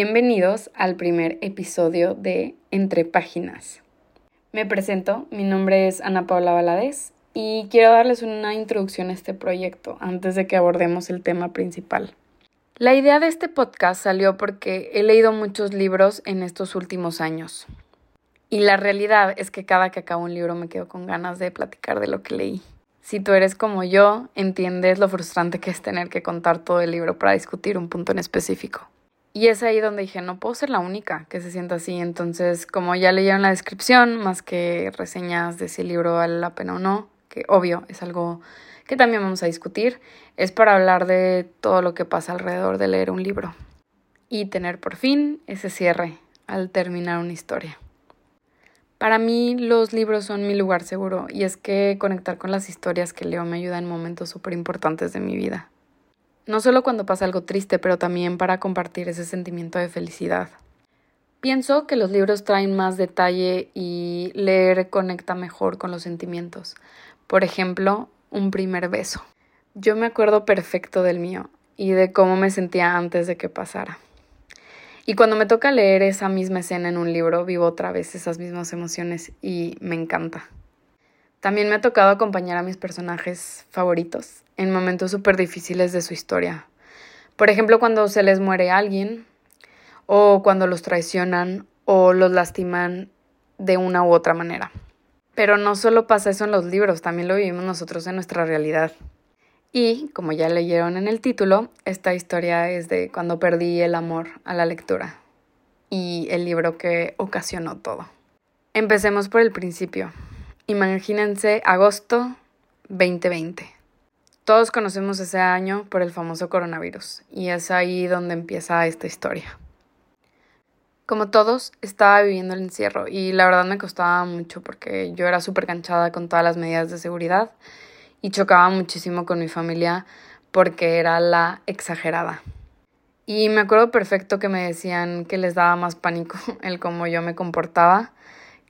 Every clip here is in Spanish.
Bienvenidos al primer episodio de Entre Páginas. Me presento, mi nombre es Ana Paula Valadez y quiero darles una introducción a este proyecto antes de que abordemos el tema principal. La idea de este podcast salió porque he leído muchos libros en estos últimos años. Y la realidad es que cada que acabo un libro me quedo con ganas de platicar de lo que leí. Si tú eres como yo, entiendes lo frustrante que es tener que contar todo el libro para discutir un punto en específico. Y es ahí donde dije, no puedo ser la única que se sienta así. Entonces, como ya leyeron la descripción, más que reseñas de si el libro vale la pena o no, que obvio es algo que también vamos a discutir, es para hablar de todo lo que pasa alrededor de leer un libro y tener por fin ese cierre al terminar una historia. Para mí los libros son mi lugar seguro y es que conectar con las historias que leo me ayuda en momentos súper importantes de mi vida. No solo cuando pasa algo triste, pero también para compartir ese sentimiento de felicidad. Pienso que los libros traen más detalle y leer conecta mejor con los sentimientos. Por ejemplo, un primer beso. Yo me acuerdo perfecto del mío y de cómo me sentía antes de que pasara. Y cuando me toca leer esa misma escena en un libro, vivo otra vez esas mismas emociones y me encanta. También me ha tocado acompañar a mis personajes favoritos en momentos súper difíciles de su historia. Por ejemplo, cuando se les muere alguien, o cuando los traicionan, o los lastiman de una u otra manera. Pero no solo pasa eso en los libros, también lo vivimos nosotros en nuestra realidad. Y, como ya leyeron en el título, esta historia es de cuando perdí el amor a la lectura y el libro que ocasionó todo. Empecemos por el principio. Imagínense agosto 2020. Todos conocemos ese año por el famoso coronavirus y es ahí donde empieza esta historia. Como todos, estaba viviendo el encierro y la verdad me costaba mucho porque yo era súper canchada con todas las medidas de seguridad y chocaba muchísimo con mi familia porque era la exagerada. Y me acuerdo perfecto que me decían que les daba más pánico el cómo yo me comportaba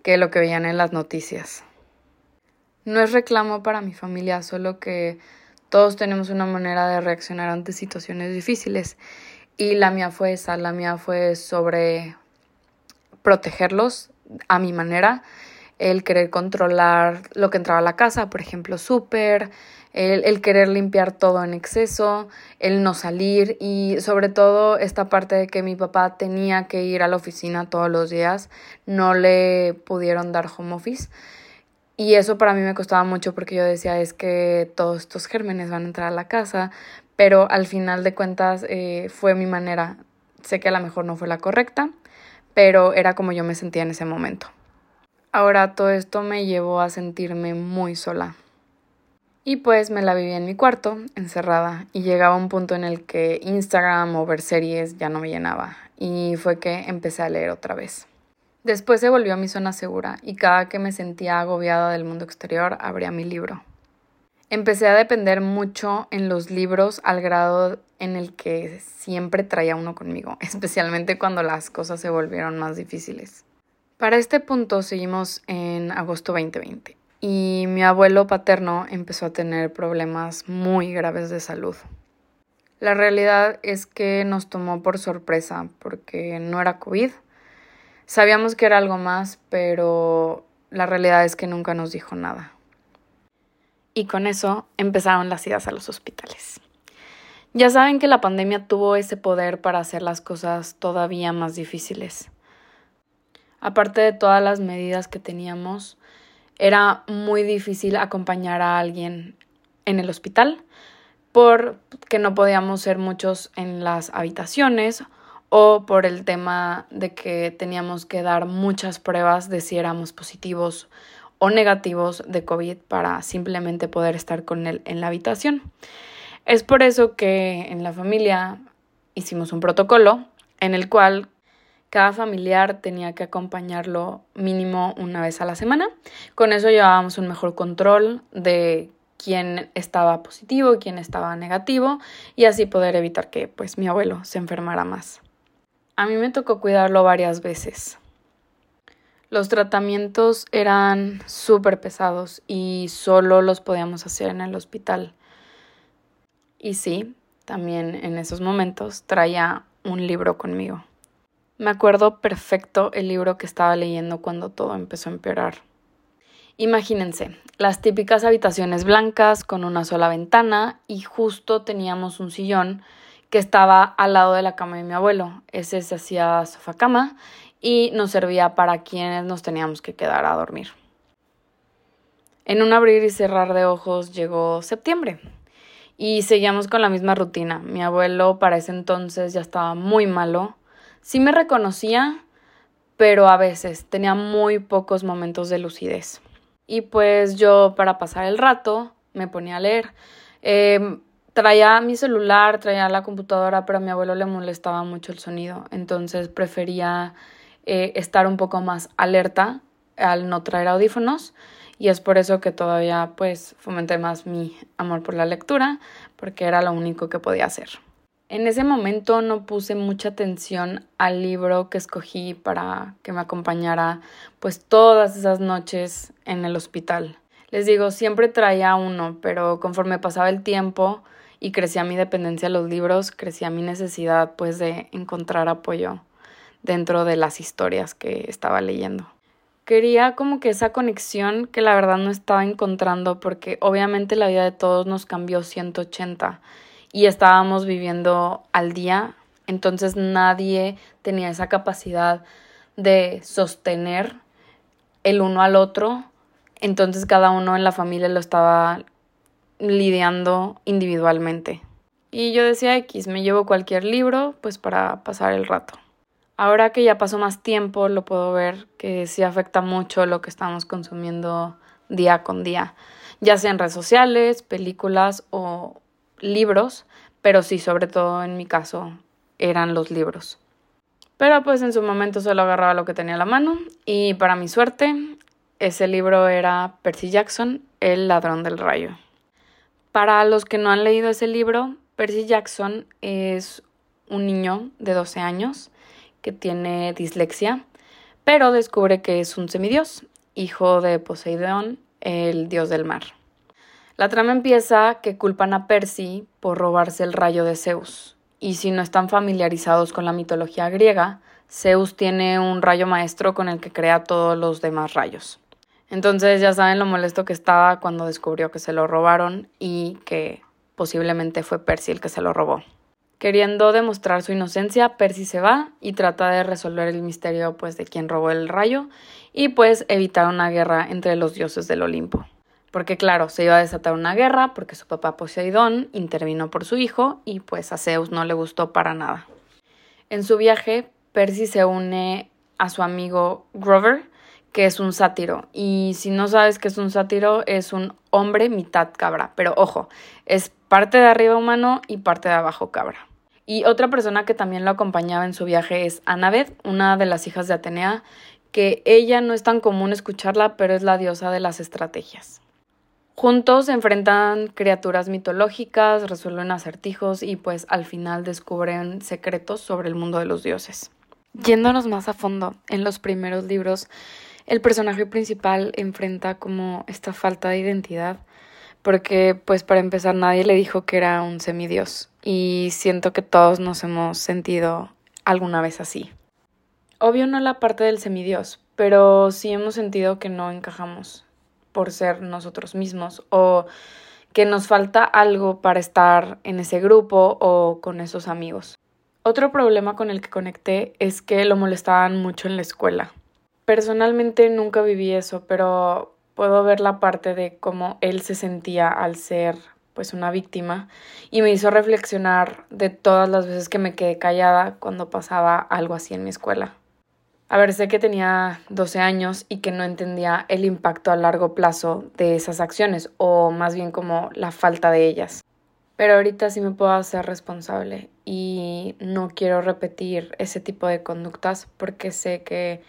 que lo que veían en las noticias. No es reclamo para mi familia, solo que todos tenemos una manera de reaccionar ante situaciones difíciles. Y la mía fue esa, la mía fue sobre protegerlos a mi manera, el querer controlar lo que entraba a la casa, por ejemplo, súper, el, querer limpiar todo en exceso, el no salir y sobre todo esta parte de que mi papá tenía que ir a la oficina todos los días, no le pudieron dar home office. Y eso para mí me costaba mucho porque yo decía es que todos estos gérmenes van a entrar a la casa, pero al final de cuentas eh, fue mi manera. Sé que a lo mejor no fue la correcta, pero era como yo me sentía en ese momento. Ahora todo esto me llevó a sentirme muy sola. Y pues me la vivía en mi cuarto, encerrada, y llegaba un punto en el que Instagram o ver series ya no me llenaba, y fue que empecé a leer otra vez. Después se volvió mi zona segura, y cada que me sentía agobiada del mundo exterior, abría mi libro. Empecé a depender mucho en los libros al grado en el que siempre traía uno conmigo, especialmente cuando las cosas se volvieron más difíciles. Para este punto seguimos en agosto 2020 y mi abuelo paterno empezó a tener problemas muy graves de salud. La realidad es que nos tomó por sorpresa porque no era COVID. Sabíamos que era algo más, pero la realidad es que nunca nos dijo nada y con eso empezaron las idas a los hospitales. Ya saben que la pandemia tuvo ese poder para hacer las cosas todavía más difíciles. Aparte de todas las medidas que teníamos, era muy difícil acompañar a alguien en el hospital porque no podíamos ser muchos en las habitaciones o por el tema de que teníamos que dar muchas pruebas de si éramos positivos o negativos de COVID para simplemente poder estar con él en la habitación. Es por eso que en la familia hicimos un protocolo en el cual cada familiar tenía que acompañarlo mínimo una vez a la semana. Con eso llevábamos un mejor control de quién estaba positivo quién estaba negativo y así poder evitar que pues mi abuelo se enfermara más. A mí me tocó cuidarlo varias veces. Los tratamientos eran súper pesados y solo los podíamos hacer en el hospital. Y sí, también en esos momentos traía un libro conmigo. Me acuerdo perfecto el libro que estaba leyendo cuando todo empezó a empeorar. Imagínense, las típicas habitaciones blancas con una sola ventana y justo teníamos un sillón que estaba al lado de la cama de mi abuelo. Ese se hacía sofá cama y nos servía para quienes nos teníamos que quedar a dormir. En un abrir y cerrar de ojos llegó septiembre y seguíamos con la misma rutina. Mi abuelo para ese entonces ya estaba muy malo. Sí me reconocía, pero a veces tenía muy pocos momentos de lucidez. Y pues yo para pasar el rato me ponía a leer. Em, traía mi celular, traía la computadora, pero a mi abuelo le molestaba mucho el sonido. Entonces prefería eh, estar un poco más alerta al no traer audífonos y es por eso que todavía pues fomenté más mi amor por la lectura porque era lo único que podía hacer. En ese momento no puse mucha atención al libro que escogí para que me acompañara pues todas esas noches en el hospital. Les digo, siempre traía uno, pero conforme pasaba el tiempo y crecía mi dependencia a los libros, crecía mi necesidad pues de encontrar apoyo dentro de las historias que estaba leyendo. Quería como que esa conexión que la verdad no estaba encontrando porque obviamente la vida de todos nos cambió 180 y estábamos viviendo al día, entonces nadie tenía esa capacidad de sostener el uno al otro, entonces cada uno en la familia lo estaba lidiando individualmente. Y yo decía X, me llevo cualquier libro pues para pasar el rato. Ahora que ya pasó más tiempo, lo puedo ver que sí afecta mucho lo que estamos consumiendo día con día, ya sea en redes sociales, películas o libros, pero sí, sobre todo en mi caso, eran los libros. Pero pues en su momento solo agarraba lo que tenía a la mano y para mi suerte, ese libro era Percy Jackson, El ladrón del rayo. Para los que no han leído ese libro, Percy Jackson es un niño de 12 años que tiene dislexia, pero descubre que es un semidios, hijo de Poseidón, el dios del mar. La trama empieza que culpan a Percy por robarse el rayo de Zeus, y si no están familiarizados con la mitología griega, Zeus tiene un rayo maestro con el que crea todos los demás rayos. Entonces ya saben lo molesto que estaba cuando descubrió que se lo robaron y que posiblemente fue Percy el que se lo robó. Queriendo demostrar su inocencia, Percy se va y trata de resolver el misterio pues de quién robó el rayo y pues evitar una guerra entre los dioses del Olimpo. Porque claro, se iba a desatar una guerra porque su papá Poseidón intervino por su hijo y pues a Zeus no le gustó para nada. En su viaje, Percy se une a su amigo Grover, que es un sátiro. Y si no sabes que es un sátiro, es un hombre mitad cabra. Pero ojo, es parte de arriba humano y parte de abajo cabra. Y otra persona que también lo acompañaba en su viaje es Annabeth, una de las hijas de Atenea, que ella no es tan común escucharla, pero es la diosa de las estrategias. Juntos se enfrentan criaturas mitológicas, resuelven acertijos y pues al final descubren secretos sobre el mundo de los dioses. Yéndonos más a fondo, en los primeros libros, el personaje principal enfrenta como esta falta de identidad porque pues para empezar nadie le dijo que era un semidios y siento que todos nos hemos sentido alguna vez así. Obvio no la parte del semidios, pero sí hemos sentido que no encajamos por ser nosotros mismos o que nos falta algo para estar en ese grupo o con esos amigos. Otro problema con el que conecté es que lo molestaban mucho en la escuela. Personalmente nunca viví eso, pero puedo ver la parte de cómo él se sentía al ser pues una víctima y me hizo reflexionar de todas las veces que me quedé callada cuando pasaba algo así en mi escuela. A ver, sé que tenía 12 años y que no entendía el impacto a largo plazo de esas acciones o más bien como la falta de ellas. Pero ahorita sí me puedo hacer responsable y no quiero repetir ese tipo de conductas porque sé que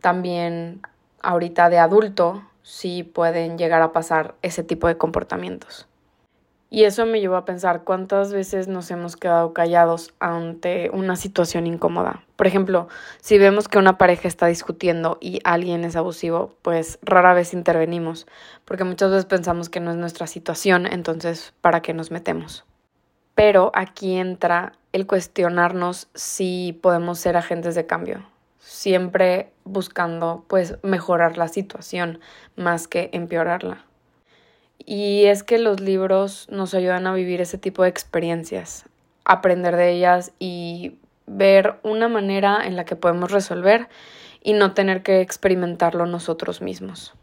también ahorita de adulto sí pueden llegar a pasar ese tipo de comportamientos. Y eso me llevó a pensar cuántas veces nos hemos quedado callados ante una situación incómoda. Por ejemplo, si vemos que una pareja está discutiendo y alguien es abusivo, pues rara vez intervenimos, porque muchas veces pensamos que no es nuestra situación, entonces, ¿para qué nos metemos? Pero aquí entra el cuestionarnos si podemos ser agentes de cambio, siempre buscando pues mejorar la situación más que empeorarla. Y es que los libros nos ayudan a vivir ese tipo de experiencias, aprender de ellas y ver una manera en la que podemos resolver y no tener que experimentarlo nosotros mismos.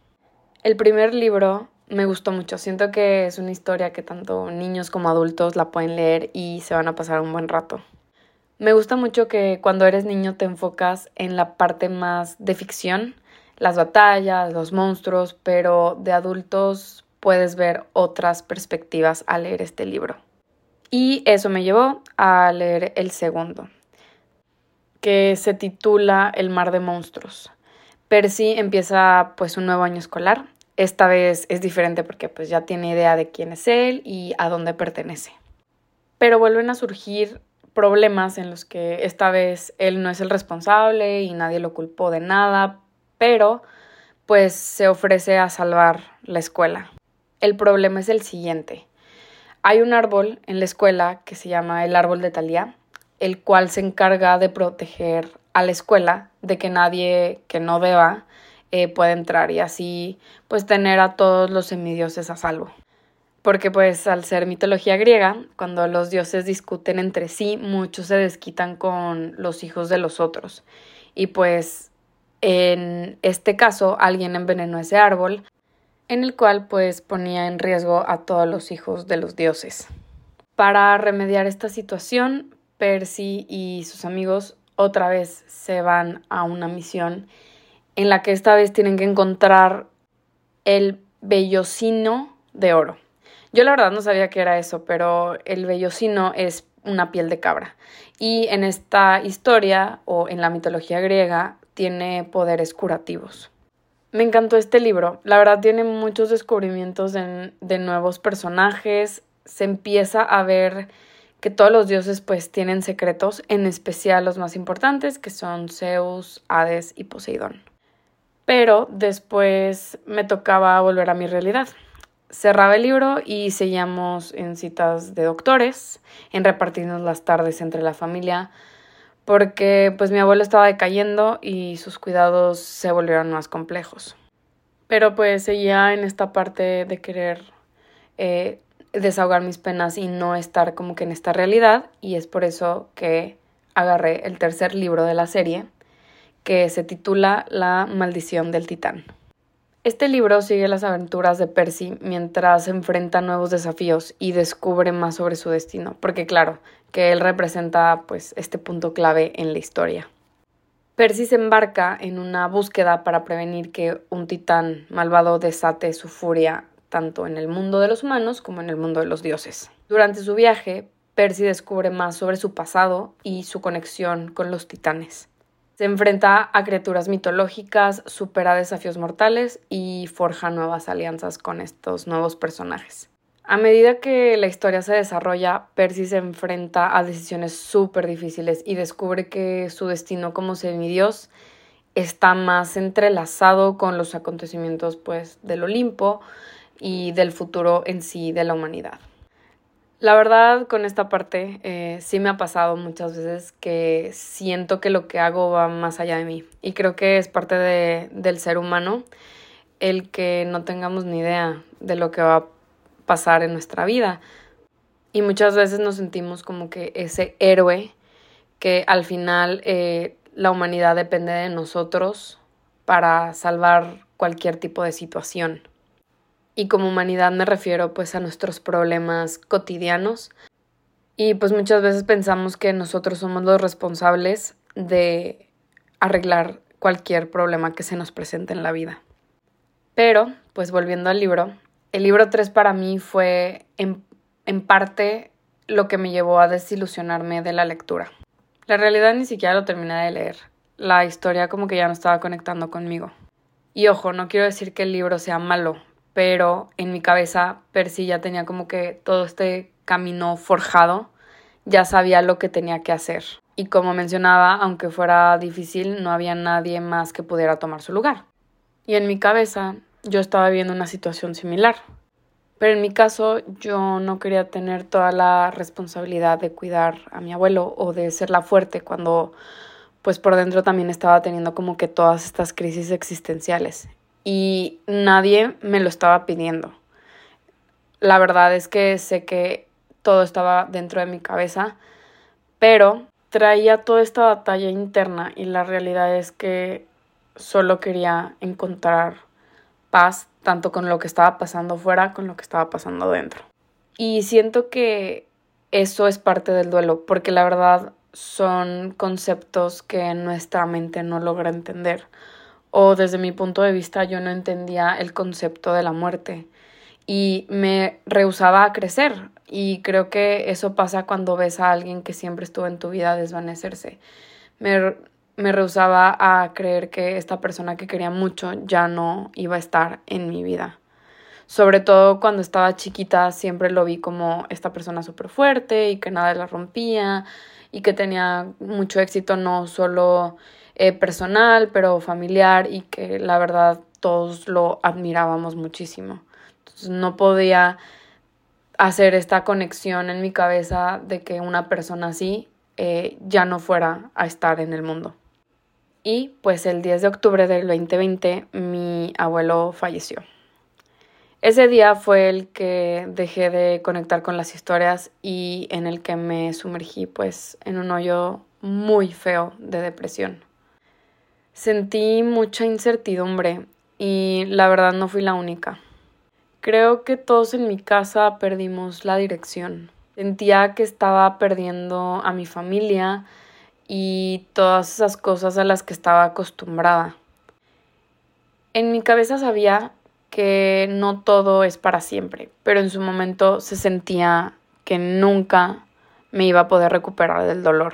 El primer libro me gustó mucho, siento que es una historia que tanto niños como adultos la pueden leer y se van a pasar un buen rato. Me gusta mucho que cuando eres niño te enfocas en la parte más de ficción, las batallas, los monstruos, pero de adultos puedes ver otras perspectivas al leer este libro. Y eso me llevó a leer el segundo, que se titula El mar de monstruos. Percy empieza pues un nuevo año escolar. Esta vez es diferente porque pues ya tiene idea de quién es él y a dónde pertenece. Pero vuelven a surgir problemas en los que esta vez él no es el responsable y nadie lo culpó de nada, pero pues se ofrece a salvar la escuela. El problema es el siguiente. Hay un árbol en la escuela que se llama el árbol de Talía el cual se encarga de proteger a la escuela de que nadie que no deba eh, pueda entrar y así pues tener a todos los semidioses a salvo. Porque pues al ser mitología griega, cuando los dioses discuten entre sí, muchos se desquitan con los hijos de los otros. Y pues en este caso alguien envenenó ese árbol, en el cual pues ponía en riesgo a todos los hijos de los dioses. Para remediar esta situación, Percy y sus amigos otra vez se van a una misión en la que esta vez tienen que encontrar el vellocino de oro. Yo la verdad no sabía qué era eso, pero el vellocino es una piel de cabra. Y en esta historia o en la mitología griega tiene poderes curativos. Me encantó este libro. La verdad tiene muchos descubrimientos de, nuevos personajes. Se empieza a ver que todos los dioses pues tienen secretos, en especial los más importantes que son Zeus, Hades y Poseidón. Pero después me tocaba volver a mi realidad. Cerraba el libro y seguíamos en citas de doctores, en repartirnos las tardes entre la familia, porque pues mi abuelo estaba decayendo y sus cuidados se volvieron más complejos. Pero pues seguía en esta parte de querer eh, desahogar mis penas y no estar como que en esta realidad y es por eso que agarré el tercer libro de la serie que se titula La maldición del titán. Este libro sigue las aventuras de Percy mientras enfrenta nuevos desafíos y descubre más sobre su destino, porque claro, que él representa pues este punto clave en la historia. Percy se embarca en una búsqueda para prevenir que un titán malvado desate su furia tanto en el mundo de los humanos como en el mundo de los dioses. Durante su viaje, Percy descubre más sobre su pasado y su conexión con los titanes. Se enfrenta a criaturas mitológicas, supera desafíos mortales y forja nuevas alianzas con estos nuevos personajes. A medida que la historia se desarrolla, Percy se enfrenta a decisiones súper difíciles y descubre que su destino como semidios está más entrelazado con los acontecimientos pues del Olimpo y del futuro en sí de la humanidad. La verdad, con esta parte eh, sí me ha pasado muchas veces que siento que lo que hago va más allá de mí y creo que es parte de, del ser humano el que no tengamos ni idea de lo que va a pasar en nuestra vida. Y muchas veces nos sentimos como que ese héroe que al final eh, la humanidad depende de nosotros para salvar cualquier tipo de situación. Y como humanidad me refiero pues a nuestros problemas cotidianos. Y pues muchas veces pensamos que nosotros somos los responsables de arreglar cualquier problema que se nos presente en la vida. Pero, pues volviendo al libro, el libro 3 para mí fue en, en parte lo que me llevó a desilusionarme de la lectura. La realidad ni siquiera lo terminé de leer. La historia como que ya no estaba conectando conmigo. Y ojo, no quiero decir que el libro sea malo, pero en mi cabeza Percy ya tenía como que todo este camino forjado, ya sabía lo que tenía que hacer. Y como mencionaba, aunque fuera difícil, no había nadie más que pudiera tomar su lugar. Y en mi cabeza yo estaba viendo una situación similar. Pero en mi caso yo no quería tener toda la responsabilidad de cuidar a mi abuelo o de ser la fuerte cuando pues por dentro también estaba teniendo como que todas estas crisis existenciales y nadie me lo estaba pidiendo. La verdad es que sé que todo estaba dentro de mi cabeza, pero traía toda esta batalla interna y la realidad es que solo quería encontrar paz tanto con lo que estaba pasando fuera con lo que estaba pasando dentro. Y siento que eso es parte del duelo, porque la verdad son conceptos que nuestra mente no logra entender. O desde mi punto de vista yo no entendía el concepto de la muerte y me rehusaba a crecer. Y creo que eso pasa cuando ves a alguien que siempre estuvo en tu vida desvanecerse. Me, me rehusaba a creer que esta persona que quería mucho ya no iba a estar en mi vida. Sobre todo cuando estaba chiquita siempre lo vi como esta persona súper fuerte y que nada la rompía y que tenía mucho éxito no solo eh, personal, pero familiar y que la verdad todos lo admirábamos muchísimo. No podía hacer esta conexión en mi cabeza de que una persona así eh, ya no fuera a estar en el mundo. Y pues el 10 de octubre del 2020 mi abuelo falleció. Ese día fue el que dejé de conectar con las historias y en el que me sumergí pues en un hoyo muy feo de depresión. Sentí mucha incertidumbre y la verdad no fui la única. Creo que todos en mi casa perdimos la dirección. Sentía que estaba perdiendo a mi familia y todas esas cosas a las que estaba acostumbrada. En mi cabeza sabía que no todo es para siempre, pero en su momento se sentía que nunca me iba a poder recuperar del dolor.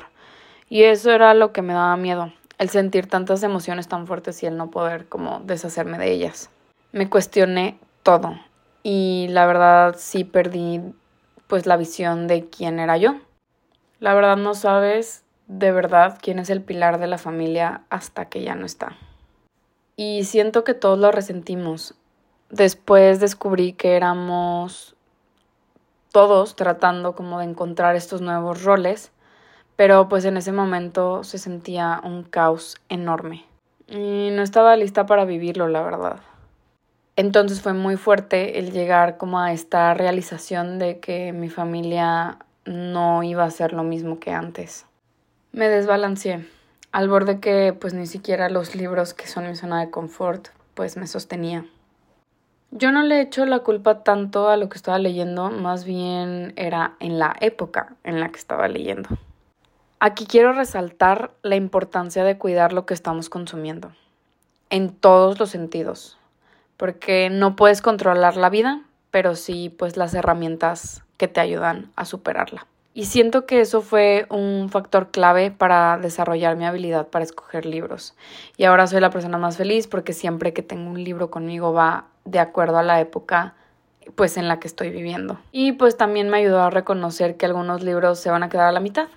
Y eso era lo que me daba miedo, el sentir tantas emociones tan fuertes y el no poder como deshacerme de ellas. Me cuestioné todo y la verdad sí perdí pues la visión de quién era yo. La verdad no sabes de verdad quién es el pilar de la familia hasta que ya no está. Y siento que todos lo resentimos, después descubrí que éramos todos tratando como de encontrar estos nuevos roles, pero pues en ese momento se sentía un caos enorme y no estaba lista para vivirlo, la verdad. Entonces fue muy fuerte el llegar como a esta realización de que mi familia no iba a ser lo mismo que antes. Me desbalanceé, al borde que pues ni siquiera los libros que son mi zona de confort pues me sostenía. Yo no le echo la culpa tanto a lo que estaba leyendo, más bien era en la época en la que estaba leyendo. Aquí quiero resaltar la importancia de cuidar lo que estamos consumiendo, en todos los sentidos, porque no puedes controlar la vida, pero sí pues las herramientas que te ayudan a superarla. Y siento que eso fue un factor clave para desarrollar mi habilidad para escoger libros. Y ahora soy la persona más feliz porque siempre que tengo un libro conmigo va de acuerdo a la época pues en la que estoy viviendo. Y pues también me ayudó a reconocer que algunos libros se van a quedar a la mitad.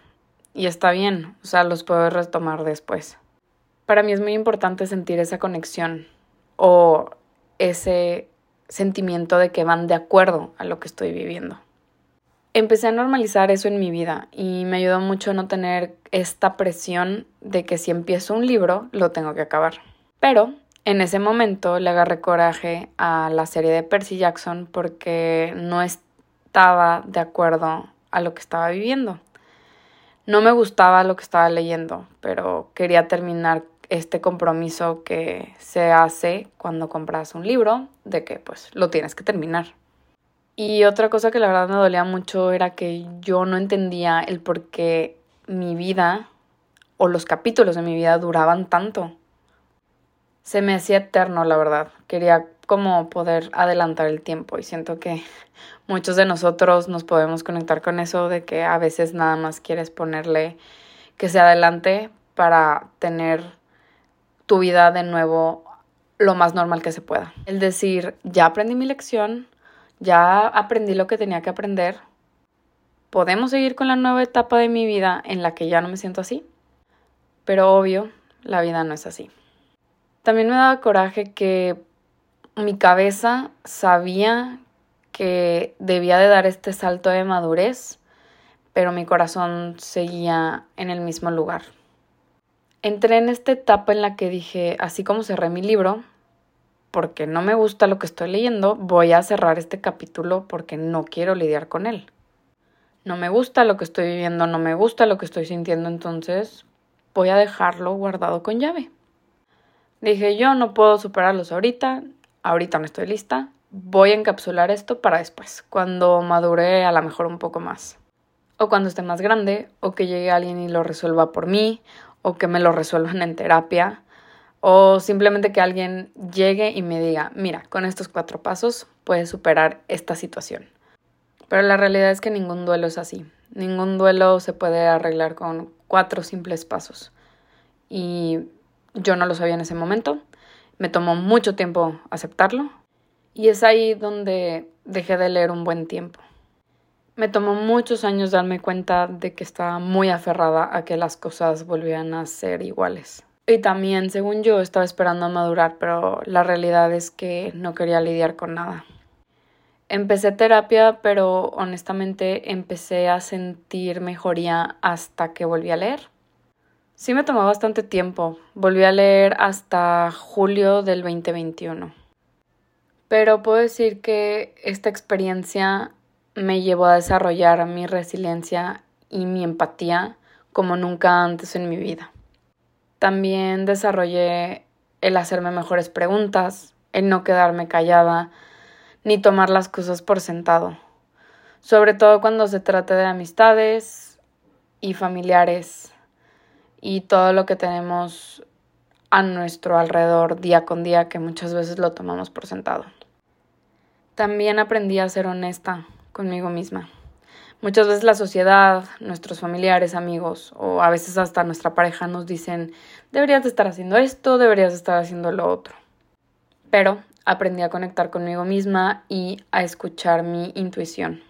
Y está bien, o sea, los puedo retomar después. Para mí es muy importante sentir esa conexión o ese sentimiento de que van de acuerdo a lo que estoy viviendo empecé a normalizar eso en mi vida y me ayudó mucho no tener esta presión de que si empiezo un libro lo tengo que acabar. Pero en ese momento le agarré coraje a la serie de Percy Jackson porque no estaba de acuerdo a lo que estaba viviendo. No me gustaba lo que estaba leyendo, pero quería terminar este compromiso que se hace cuando compras un libro de que pues lo tienes que terminar. Y otra cosa que la verdad me dolía mucho era que yo no entendía el por qué mi vida o los capítulos de mi vida duraban tanto. Se me hacía eterno, la verdad. Quería como poder adelantar el tiempo y siento que muchos de nosotros nos podemos conectar con eso de que a veces nada más quieres ponerle que se adelante para tener tu vida de nuevo lo más normal que se pueda. El decir, ya aprendí mi lección, ya aprendí lo que tenía que aprender. Podemos seguir con la nueva etapa de mi vida en la que ya no me siento así. Pero obvio, la vida no es así. También me daba coraje que mi cabeza sabía que debía de dar este salto de madurez, pero mi corazón seguía en el mismo lugar. Entré en esta etapa en la que dije, así como cerré mi libro, porque no me gusta lo que estoy leyendo, voy a cerrar este capítulo porque no quiero lidiar con él. No me gusta lo que estoy viviendo, no me gusta lo que estoy sintiendo, entonces voy a dejarlo guardado con llave. Dije, yo no puedo superarlos ahorita, ahorita no estoy lista, voy a encapsular esto para después, cuando madure a lo mejor un poco más. O cuando esté más grande, o que llegue alguien y lo resuelva por mí, o que me lo resuelvan en terapia, o simplemente que alguien llegue y me diga, mira, con estos cuatro pasos puedes superar esta situación. Pero la realidad es que ningún duelo es así. Ningún duelo se puede arreglar con cuatro simples pasos. Y yo no lo sabía en ese momento. Me tomó mucho tiempo aceptarlo. Y es ahí donde dejé de leer un buen tiempo. Me tomó muchos años darme cuenta de que estaba muy aferrada a que las cosas volvieran a ser iguales. Y también, según yo, estaba esperando a madurar, pero la realidad es que no quería lidiar con nada. Empecé terapia, pero honestamente empecé a sentir mejoría hasta que volví a leer. Sí me tomó bastante tiempo. Volví a leer hasta julio del 2021. Pero puedo decir que esta experiencia me llevó a desarrollar mi resiliencia y mi empatía como nunca antes en mi vida. También desarrollé el hacerme mejores preguntas, el no quedarme callada, ni tomar las cosas por sentado, sobre todo cuando se trata de amistades y familiares y todo lo que tenemos a nuestro alrededor día con día que muchas veces lo tomamos por sentado. También aprendí a ser honesta conmigo misma. Muchas veces la sociedad, nuestros familiares, amigos o a veces hasta nuestra pareja nos dicen deberías de estar haciendo esto, deberías de estar haciendo lo otro. Pero aprendí a conectar conmigo misma y a escuchar mi intuición.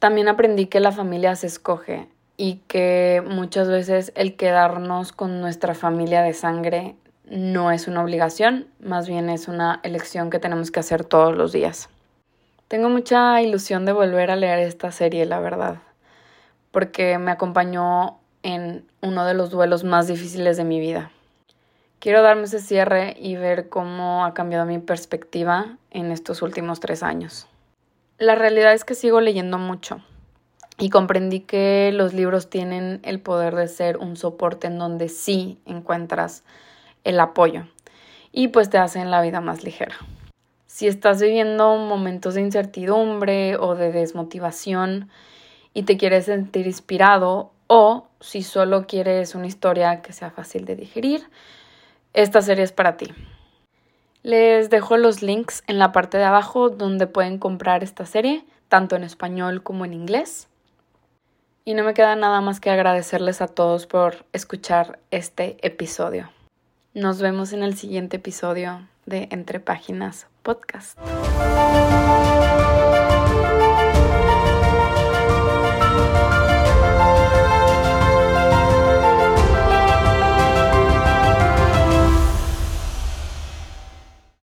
También aprendí que la familia se escoge y que muchas veces el quedarnos con nuestra familia de sangre no es una obligación, más bien es una elección que tenemos que hacer todos los días. Tengo mucha ilusión de volver a leer esta serie, la verdad, porque me acompañó en uno de los duelos más difíciles de mi vida. Quiero darme ese cierre y ver cómo ha cambiado mi perspectiva en estos últimos tres años. La realidad es que sigo leyendo mucho y comprendí que los libros tienen el poder de ser un soporte en donde sí encuentras el apoyo y pues te hacen la vida más ligera. Si estás viviendo momentos de incertidumbre o de desmotivación y te quieres sentir inspirado o si solo quieres una historia que sea fácil de digerir, esta serie es para ti. Les dejo los links en la parte de abajo donde pueden comprar esta serie, tanto en español como en inglés. Y no me queda nada más que agradecerles a todos por escuchar este episodio. Nos vemos en el siguiente episodio de Entre Páginas Podcast.